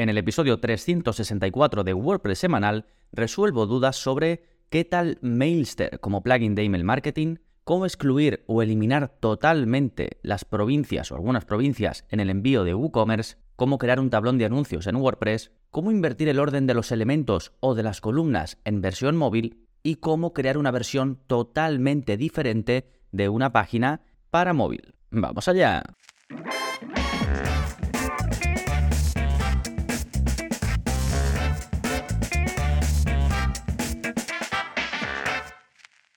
En el episodio 364 de WordPress semanal resuelvo dudas sobre qué tal Mailster como plugin de email marketing, cómo excluir o eliminar totalmente las provincias o algunas provincias en el envío de WooCommerce, cómo crear un tablón de anuncios en WordPress, cómo invertir el orden de los elementos o de las columnas en versión móvil y cómo crear una versión totalmente diferente de una página para móvil. ¡Vamos allá!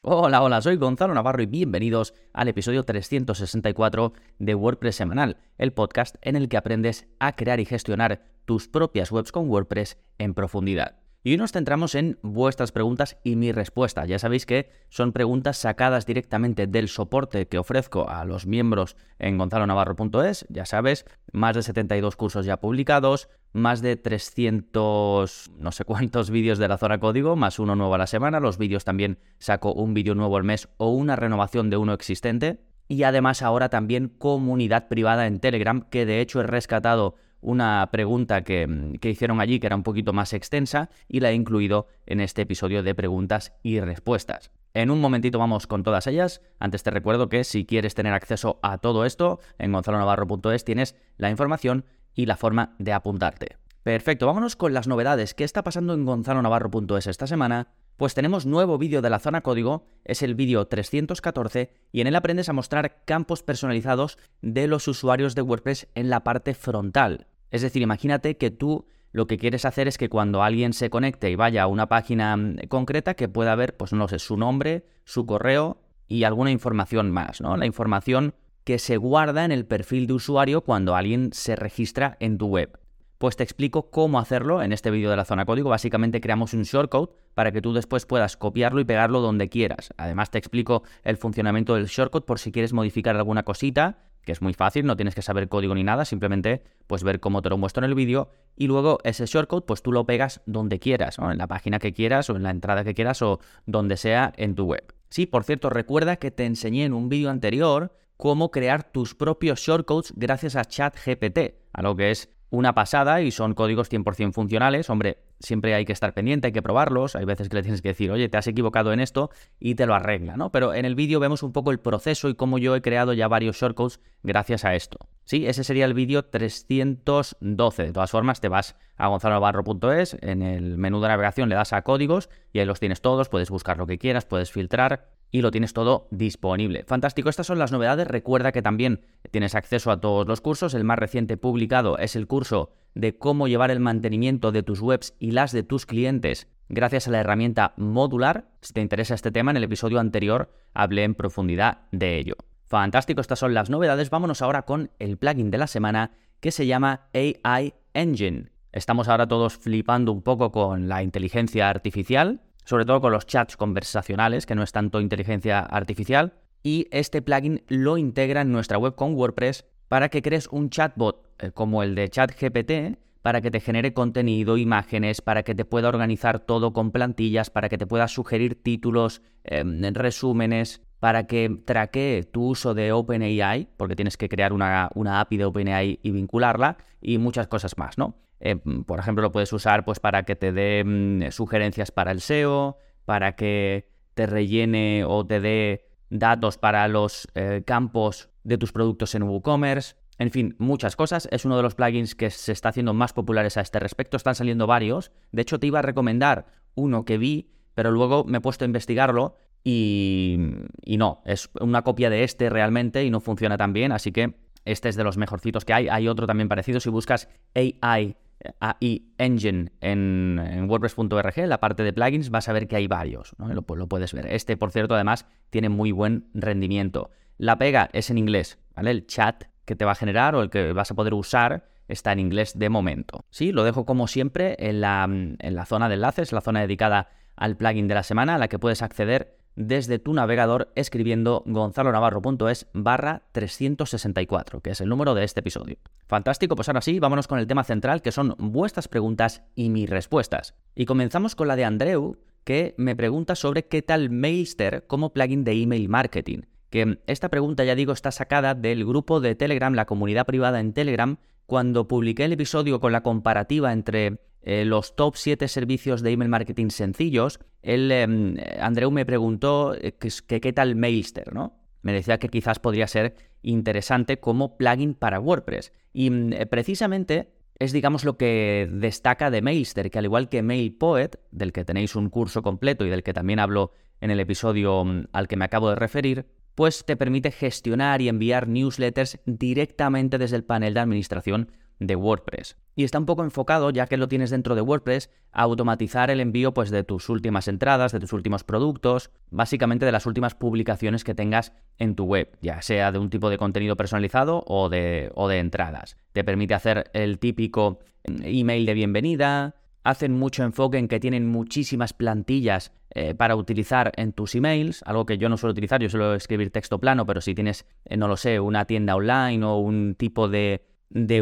Hola, hola, soy Gonzalo Navarro y bienvenidos al episodio 364 de WordPress Semanal, el podcast en el que aprendes a crear y gestionar tus propias webs con WordPress en profundidad. Y hoy nos centramos en vuestras preguntas y mi respuesta. Ya sabéis que son preguntas sacadas directamente del soporte que ofrezco a los miembros en gonzalonavarro.es. Ya sabes, más de 72 cursos ya publicados, más de 300, no sé cuántos vídeos de la zona código, más uno nuevo a la semana. Los vídeos también saco un vídeo nuevo al mes o una renovación de uno existente. Y además ahora también comunidad privada en Telegram, que de hecho he rescatado una pregunta que, hicieron allí que era un poquito más extensa y la he incluido en este episodio de preguntas y respuestas. En un momentito vamos con todas ellas. Antes te recuerdo que si quieres tener acceso a todo esto, en gonzalonavarro.es tienes la información y la forma de apuntarte. Perfecto, vámonos con las novedades. ¿Qué está pasando en gonzalonavarro.es esta semana? Pues tenemos nuevo vídeo de la zona código, es el vídeo 314 y en él aprendes a mostrar campos personalizados de los usuarios de WordPress en la parte frontal. Es decir, imagínate que tú lo que quieres hacer es que cuando alguien se conecte y vaya a una página mm, concreta, que pueda ver, pues no sé, su nombre, su correo y alguna información más, ¿no? La información que se guarda en el perfil de usuario cuando alguien se registra en tu web. Pues te explico cómo hacerlo en este vídeo de la zona código. Básicamente creamos un shortcode para que tú después puedas copiarlo y pegarlo donde quieras. Además te explico el funcionamiento del shortcode por si quieres modificar alguna cosita que es muy fácil, no tienes que saber código ni nada, simplemente pues ver cómo te lo muestro en el vídeo y luego ese shortcode pues tú lo pegas donde quieras, en la página que quieras o en la entrada que quieras o donde sea en tu web. Sí, por cierto, recuerda que te enseñé en un vídeo anterior cómo crear tus propios shortcodes gracias a ChatGPT, algo que es una pasada y son códigos 100% funcionales. Hombre, siempre hay que estar pendiente, hay que probarlos. Hay veces que le tienes que decir, oye, te has equivocado en esto y te lo arregla, ¿no? Pero en el vídeo vemos un poco el proceso y cómo yo he creado ya varios shortcodes gracias a esto. Sí, ese sería el vídeo 312. De todas formas, te vas a gonzalobarro.es, en el menú de navegación le das a códigos y ahí los tienes todos, puedes buscar lo que quieras, puedes filtrar y lo tienes todo disponible. Fantástico, estas son las novedades. Recuerda que también tienes acceso a todos los cursos. El más reciente publicado es el curso de cómo llevar el mantenimiento de tus webs y las de tus clientes gracias a la herramienta modular. Si te interesa este tema, en el episodio anterior hablé en profundidad de ello. Fantástico, estas son las novedades. Vámonos ahora con el plugin de la semana que se llama AI Engine. Estamos ahora todos flipando un poco con la inteligencia artificial sobre todo con los chats conversacionales, que no es tanto inteligencia artificial. Y este plugin lo integra en nuestra web con WordPress para que crees un chatbot eh, como el de ChatGPT, para que te genere contenido, imágenes, para que te pueda organizar todo con plantillas, para que te pueda sugerir títulos, em, resúmenes, para que traquee tu uso de OpenAI, porque tienes que crear una, una API de OpenAI y vincularla, y muchas cosas más, ¿no? Eh, por ejemplo, lo puedes usar pues, para que te dé mm, sugerencias para el SEO, para que te rellene o te dé datos para los eh, campos de tus productos en WooCommerce. En fin, muchas cosas. Es uno de los plugins que se está haciendo más populares a este respecto. Están saliendo varios. De hecho, te iba a recomendar uno que vi, pero luego me he puesto a investigarlo y, y no, es una copia de este realmente y no funciona tan bien. Así que este es de los mejorcitos que hay. Hay otro también parecido. Si buscas AI AI Engine en, WordPress.org, la parte de plugins, vas a ver que hay varios, ¿no? lo, puedes ver. Este, por cierto, además, tiene muy buen rendimiento. La pega es en inglés, ¿vale? El chat que te va a generar o el que vas a poder usar está en inglés de momento. Sí, lo dejo como siempre en la, en la zona de enlaces, la zona dedicada al plugin de la semana, a la que puedes acceder desde tu navegador escribiendo gonzalonavarro.es barra 364, que es el número de este episodio. Fantástico, pues ahora sí, vámonos con el tema central, que son vuestras preguntas y mis respuestas. Y comenzamos con la de Andreu, que me pregunta sobre qué tal Mailster como plugin de email marketing. Que esta pregunta, ya digo, está sacada del grupo de Telegram, la comunidad privada en Telegram, cuando publiqué el episodio con la comparativa entre eh, los top 7 servicios de email marketing sencillos, él, em, Andreu me preguntó eh, que, qué tal Mailster, ¿no? Me decía que quizás podría ser interesante como plugin para WordPress. Y mm, eh, precisamente es, digamos, lo que destaca de Mailster, que al igual que MailPoet, del que tenéis un curso completo y del que también hablo en el episodio mm, al que me acabo de referir, pues te permite gestionar y enviar newsletters directamente desde el panel de administración de WordPress. Y está un poco enfocado, ya que lo tienes dentro de WordPress, a automatizar el envío pues, de tus últimas entradas, de tus últimos productos, básicamente de las últimas publicaciones que tengas en tu web, ya sea de un tipo de contenido personalizado o de, o de entradas. Te permite hacer el típico mm, email de bienvenida, hacen mucho enfoque en que tienen muchísimas plantillas eh, para utilizar en tus emails, algo que yo no suelo utilizar, yo suelo escribir texto plano, pero si tienes, eh, no lo sé, una tienda online o un tipo de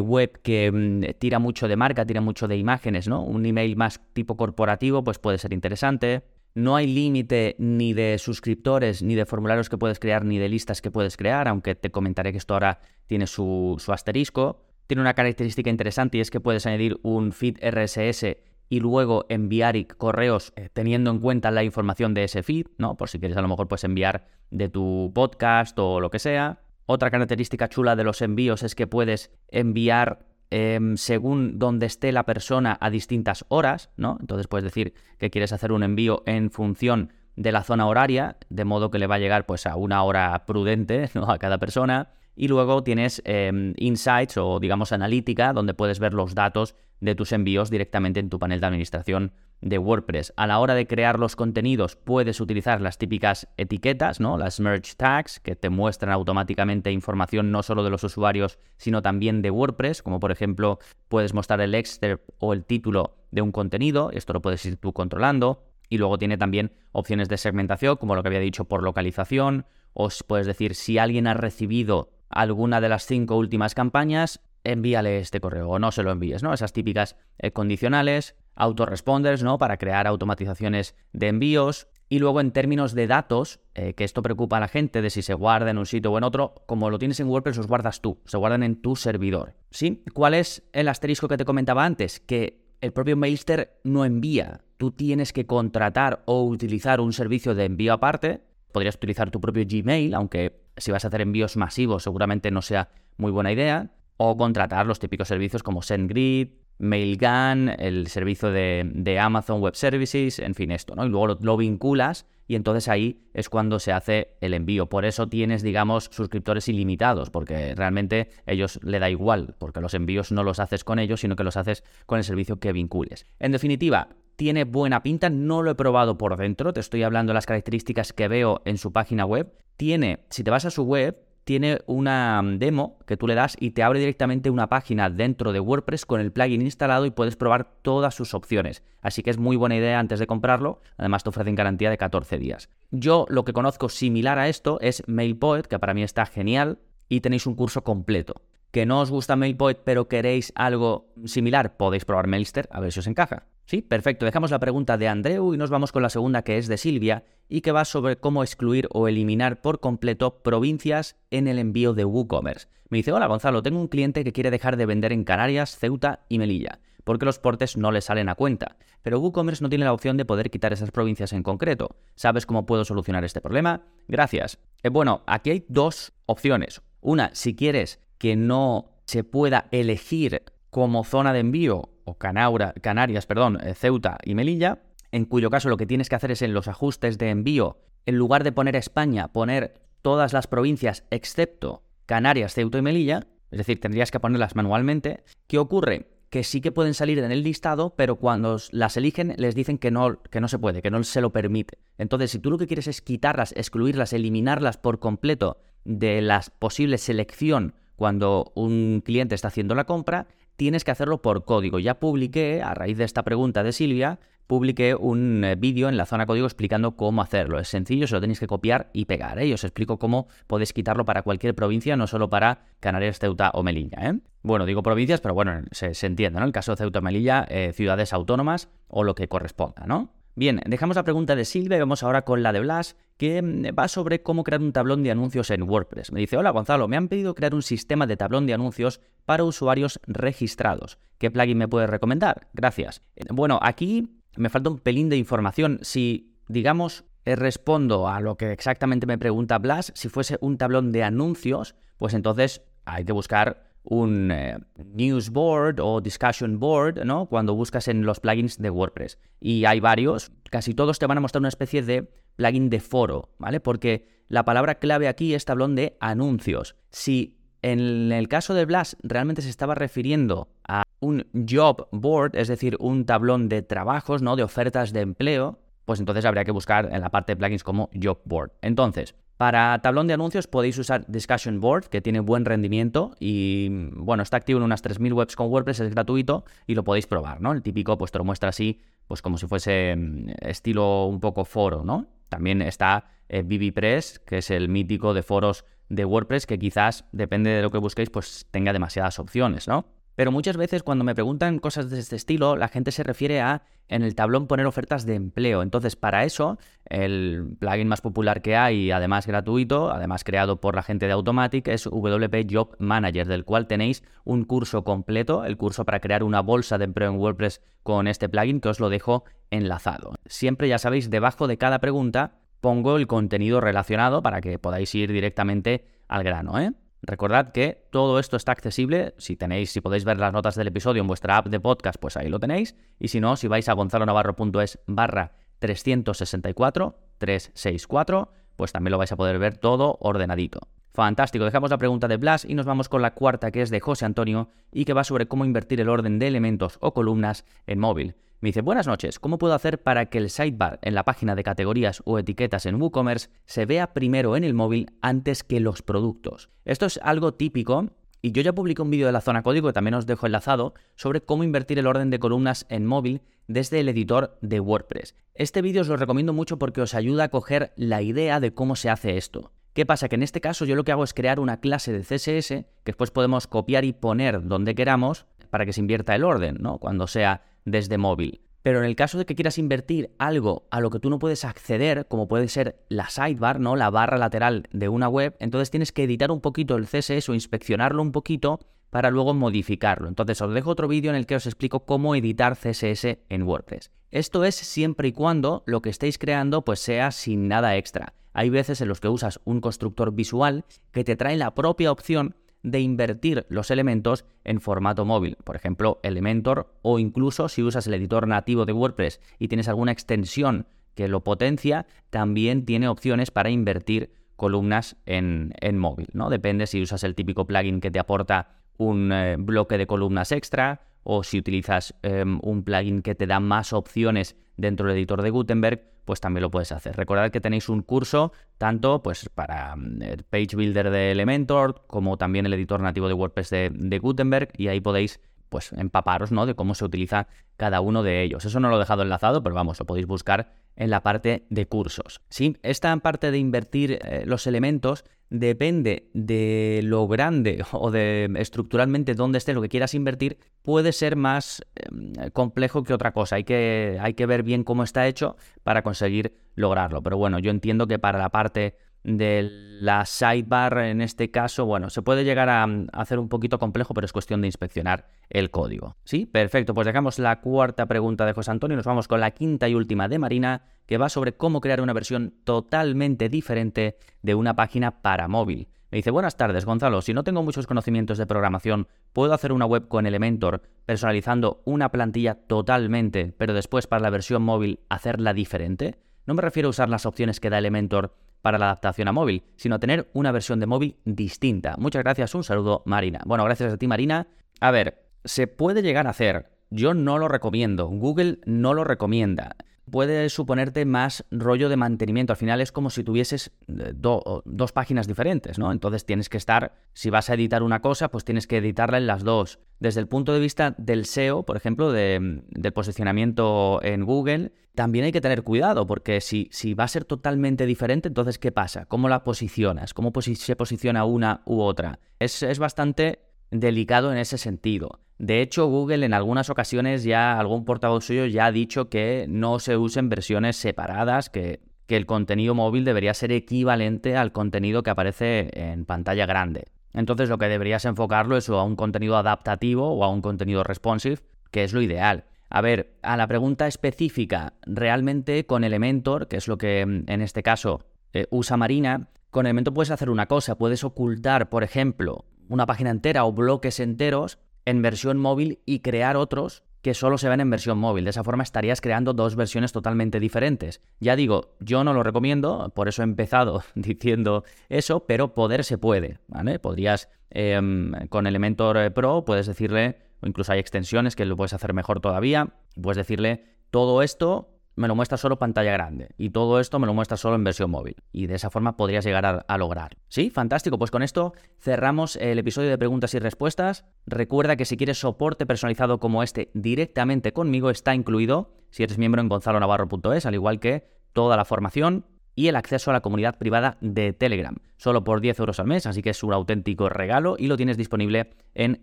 web que mm, tira mucho de marca, tira mucho de imágenes, ¿no? Un email más tipo corporativo, pues puede ser interesante. No hay límite ni de suscriptores, ni de formularios que puedes crear, ni de listas que puedes crear, aunque te comentaré que esto ahora tiene su, asterisco. Tiene una característica interesante y es que puedes añadir un feed RSS y luego enviar correos eh, teniendo en cuenta la información de ese feed, ¿no? Por si quieres a lo mejor puedes enviar de tu podcast o lo que sea. Otra característica chula de los envíos es que puedes enviar em, según donde esté la persona a distintas horas, ¿no? Entonces puedes decir que quieres hacer un envío en función de la zona horaria, de modo que le va a llegar pues a una hora prudente ¿no? a cada persona. Y luego tienes em, insights o digamos analítica, donde puedes ver los datos de tus envíos directamente en tu panel de administración de WordPress. A la hora de crear los contenidos puedes utilizar las típicas etiquetas, ¿no? Las merge tags que te muestran automáticamente información no solo de los usuarios, sino también de WordPress, como por ejemplo puedes mostrar el excerpt o el título de un contenido, esto lo puedes ir tú controlando. Y luego tiene también opciones de segmentación, como lo que había dicho por localización, o puedes decir si alguien ha recibido alguna de las cinco últimas campañas, envíale este correo o no se lo envíes, ¿no? Esas típicas eh, condicionales autoresponders, ¿no? Para crear automatizaciones de envíos. Y luego en términos de datos, eh, que esto preocupa a la gente de si se guarda en un sitio o en otro, como lo tienes en WordPress, los guardas tú, se guardan en tu servidor. ¿Sí? ¿Cuál es el asterisco que te comentaba antes? Que el propio Mailster no envía. Tú tienes que contratar o utilizar un servicio de envío aparte. Podrías utilizar tu propio Gmail, aunque si vas a hacer envíos masivos seguramente no sea muy buena idea. O contratar los típicos servicios como SendGrid, Mailgun, el servicio de, Amazon Web Services, en fin, esto, ¿no? Y luego lo, vinculas y entonces ahí es cuando se hace el envío. Por eso tienes, digamos, suscriptores ilimitados, porque realmente ellos le da igual, porque los envíos no los haces con ellos, sino que los haces con el servicio que vincules. En definitiva, tiene buena pinta, no lo he probado por dentro, te estoy hablando de las características que veo en su página web. Tiene, si te vas a su web, tiene una demo que tú le das y te abre directamente una página dentro de WordPress con el plugin instalado y puedes probar todas sus opciones. Así que es muy buena idea antes de comprarlo. Además te ofrecen garantía de 14 días. Yo lo que conozco similar a esto es MailPoet, que para mí está genial, y tenéis un curso completo. Que no os gusta MailPoet pero queréis algo similar, podéis probar Mailster a ver si os encaja. Sí, perfecto. Dejamos la pregunta de Andreu y nos vamos con la segunda que es de Silvia y que va sobre cómo excluir o eliminar por completo provincias en el envío de WooCommerce. Me dice, hola Gonzalo, tengo un cliente que quiere dejar de vender en Canarias, Ceuta y Melilla, porque los portes no le salen a cuenta. Pero WooCommerce no tiene la opción de poder quitar esas provincias en concreto. ¿Sabes cómo puedo solucionar este problema? Gracias. Eh, bueno, aquí hay dos opciones. Una, si quieres que no se pueda elegir como zona de envío o Canarias, perdón, eh, Ceuta y Melilla, en cuyo caso lo que tienes que hacer es en los ajustes de envío, en lugar de poner España, poner todas las provincias excepto Canarias, Ceuta y Melilla, es decir, tendrías que ponerlas manualmente. ¿Qué ocurre? Que sí que pueden salir en el listado, pero cuando las eligen les dicen que no, que no se puede, que no se lo permite. Entonces, si tú lo que quieres es quitarlas, excluirlas, eliminarlas por completo de la posible selección cuando un cliente está haciendo la compra, tienes que hacerlo por código. Ya publiqué, a raíz de esta pregunta de Silvia, publiqué un eh, vídeo en la zona código explicando cómo hacerlo. Es sencillo, se lo tenéis que copiar y pegar. ¿eh? os explico cómo podéis quitarlo para cualquier provincia, no solo para Canarias, Ceuta o Melilla. ¿eh? Bueno, digo provincias, pero bueno, se, entiende, ¿no? El caso de Ceuta o Melilla, ciudades autónomas o lo que corresponda, ¿no? Bien, dejamos la pregunta de Silvia y vamos ahora con la de Blas, que mm, va sobre cómo crear un tablón de anuncios en WordPress. Me dice, hola Gonzalo, me han pedido crear un sistema de tablón de anuncios para usuarios registrados. ¿Qué plugin me puedes recomendar? Gracias. Eh, bueno, aquí me falta un pelín de información. Si, digamos, eh, respondo a lo que exactamente me pregunta Blas, si fuese un tablón de anuncios, pues entonces hay que buscar un eh, news board o discussion board, ¿no? Cuando buscas en los plugins de WordPress. Y hay varios, casi todos te van a mostrar una especie de plugin de foro, ¿vale? Porque la palabra clave aquí es tablón de anuncios. Si en el caso de Blast realmente se estaba refiriendo a un job board, es decir, un tablón de trabajos, ¿no? De ofertas de empleo, pues entonces habría que buscar en la parte de plugins como job board. Entonces, para tablón de anuncios podéis usar Discussion Board, que tiene buen rendimiento y, bueno, está activo en unas 3.000 webs con WordPress, es gratuito y lo podéis probar, ¿no? El típico, pues te lo muestra así, pues como si fuese mm, estilo un poco foro, ¿no? También está eh, BBPress, que es el mítico de foros de WordPress, que quizás, depende de lo que busquéis, pues tenga demasiadas opciones, ¿no? Pero muchas veces cuando me preguntan cosas de este estilo, la gente se refiere a en el tablón poner ofertas de empleo. Entonces, para eso, el plugin más popular que hay, además gratuito, además creado por la gente de Automatic, es WP Job Manager, del cual tenéis un curso completo, el curso para crear una bolsa de empleo en WordPress con este plugin, que os lo dejo enlazado. Siempre, ya sabéis, debajo de cada pregunta pongo el contenido relacionado para que podáis ir directamente al grano, ¿eh? Recordad que todo esto está accesible. Si tenéis, si podéis ver las notas del episodio en vuestra app de podcast, pues ahí lo tenéis. Y si no, si vais a gonzalonavarro.es barra 364, 364, pues también lo vais a poder ver todo ordenadito. Fantástico, dejamos la pregunta de Blas y nos vamos con la cuarta que es de José Antonio y que va sobre cómo invertir el orden de elementos o columnas en móvil. Me dice, buenas noches, ¿cómo puedo hacer para que el sidebar en la página de categorías o etiquetas en WooCommerce se vea primero en el móvil antes que los productos? Esto es algo típico y yo ya publiqué un vídeo de la zona código que también os dejo enlazado sobre cómo invertir el orden de columnas en móvil desde el editor de WordPress. Este vídeo os lo recomiendo mucho porque os ayuda a coger la idea de cómo se hace esto. ¿Qué pasa? Que en este caso yo lo que hago es crear una clase de CSS que después podemos copiar y poner donde queramos para que se invierta el orden, ¿no? Cuando sea desde móvil. Pero en el caso de que quieras invertir algo a lo que tú no puedes acceder, como puede ser la sidebar, ¿no? La barra lateral de una web, entonces tienes que editar un poquito el CSS o inspeccionarlo un poquito para luego modificarlo. Entonces os dejo otro vídeo en el que os explico cómo editar CSS en WordPress. Esto es siempre y cuando lo que estéis creando pues sea sin nada extra. Hay veces en los que usas un constructor visual que te trae la propia opción de invertir los elementos en formato móvil, por ejemplo Elementor o incluso si usas el editor nativo de WordPress y tienes alguna extensión que lo potencia, también tiene opciones para invertir columnas en, móvil, ¿no? Depende si usas el típico plugin que te aporta un eh, bloque de columnas extra o si utilizas em, un plugin que te da más opciones dentro del editor de Gutenberg, pues también lo puedes hacer. Recordad que tenéis un curso tanto pues para mm, el Page Builder de Elementor como también el editor nativo de WordPress de, Gutenberg y ahí podéis pues empaparos ¿no? de cómo se utiliza cada uno de ellos. Eso no lo he dejado enlazado, pero vamos, lo podéis buscar en la parte de cursos. Sí, esta parte de invertir eh, los elementos depende de lo grande o de estructuralmente dónde esté lo que quieras invertir, puede ser más em, complejo que otra cosa. Hay que, hay que ver bien cómo está hecho para conseguir lograrlo. Pero bueno, yo entiendo que para la parte de la sidebar en este caso, bueno, se puede llegar a, hacer un poquito complejo, pero es cuestión de inspeccionar el código. ¿Sí? Perfecto, pues dejamos la cuarta pregunta de José Antonio y nos vamos con la quinta y última de Marina, que va sobre cómo crear una versión totalmente diferente de una página para móvil. Me dice, buenas tardes Gonzalo, si no tengo muchos conocimientos de programación, ¿puedo hacer una web con Elementor personalizando una plantilla totalmente, pero después para la versión móvil hacerla diferente? No me refiero a usar las opciones que da Elementor para la adaptación a móvil, sino tener una versión de móvil distinta. Muchas gracias, un saludo Marina. Bueno, gracias a ti Marina. A ver, se puede llegar a hacer, yo no lo recomiendo, Google no lo recomienda puede suponerte más rollo de mantenimiento. Al final es como si tuvieses eh, dos páginas diferentes, ¿no? Entonces tienes que estar, si vas a editar una cosa, pues tienes que editarla en las dos. Desde el punto de vista del SEO, por ejemplo, del posicionamiento en Google, también hay que tener cuidado, porque si, si va a ser totalmente diferente, entonces ¿qué pasa? ¿Cómo la posicionas? ¿Cómo se posiciona una u otra? Es, es bastante delicado en ese sentido. De hecho, Google en algunas ocasiones ya, algún portavoz suyo ya ha dicho que no se usen versiones separadas, que, el contenido móvil debería ser equivalente al contenido que aparece en pantalla grande. Entonces lo que deberías enfocarlo es a un contenido adaptativo o a un contenido responsive, que es lo ideal. A ver, a la pregunta específica, realmente con Elementor, que es lo que en este caso eh, usa Marina, con Elementor puedes hacer una cosa, puedes ocultar, por ejemplo, una página entera o bloques enteros en versión móvil y crear otros que solo se ven en versión móvil. De esa forma estarías creando dos versiones totalmente diferentes. Ya digo, yo no lo recomiendo, por eso he empezado diciendo eso, pero poder se puede. Podrías, em, con Elementor eh, Pro, puedes decirle, o incluso hay extensiones que lo puedes hacer mejor todavía, puedes decirle, todo esto me lo muestra solo pantalla grande y todo esto me lo muestra solo en versión móvil. Y de esa forma podrías llegar a, a, lograr. ¿Sí? Fantástico. Pues con esto cerramos el episodio de preguntas y respuestas. Recuerda que si quieres soporte personalizado como este directamente conmigo está incluido si eres miembro en gonzalonavarro.es, al igual que toda la formación y el acceso a la comunidad privada de Telegram, solo por 10 euros al mes, así que es un auténtico regalo y lo tienes disponible en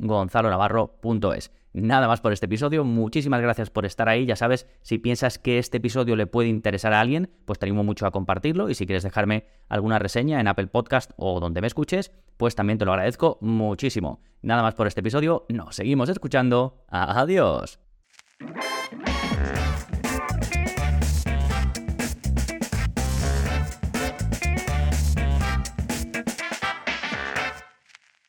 gonzalonavarro.es. Nada más por este episodio, muchísimas gracias por estar ahí, ya sabes, si piensas que este episodio le puede interesar a alguien, pues te animo mucho a compartirlo. Y si quieres dejarme alguna reseña en Apple Podcast o donde me escuches, pues también te lo agradezco muchísimo. Nada más por este episodio, nos seguimos escuchando, adiós.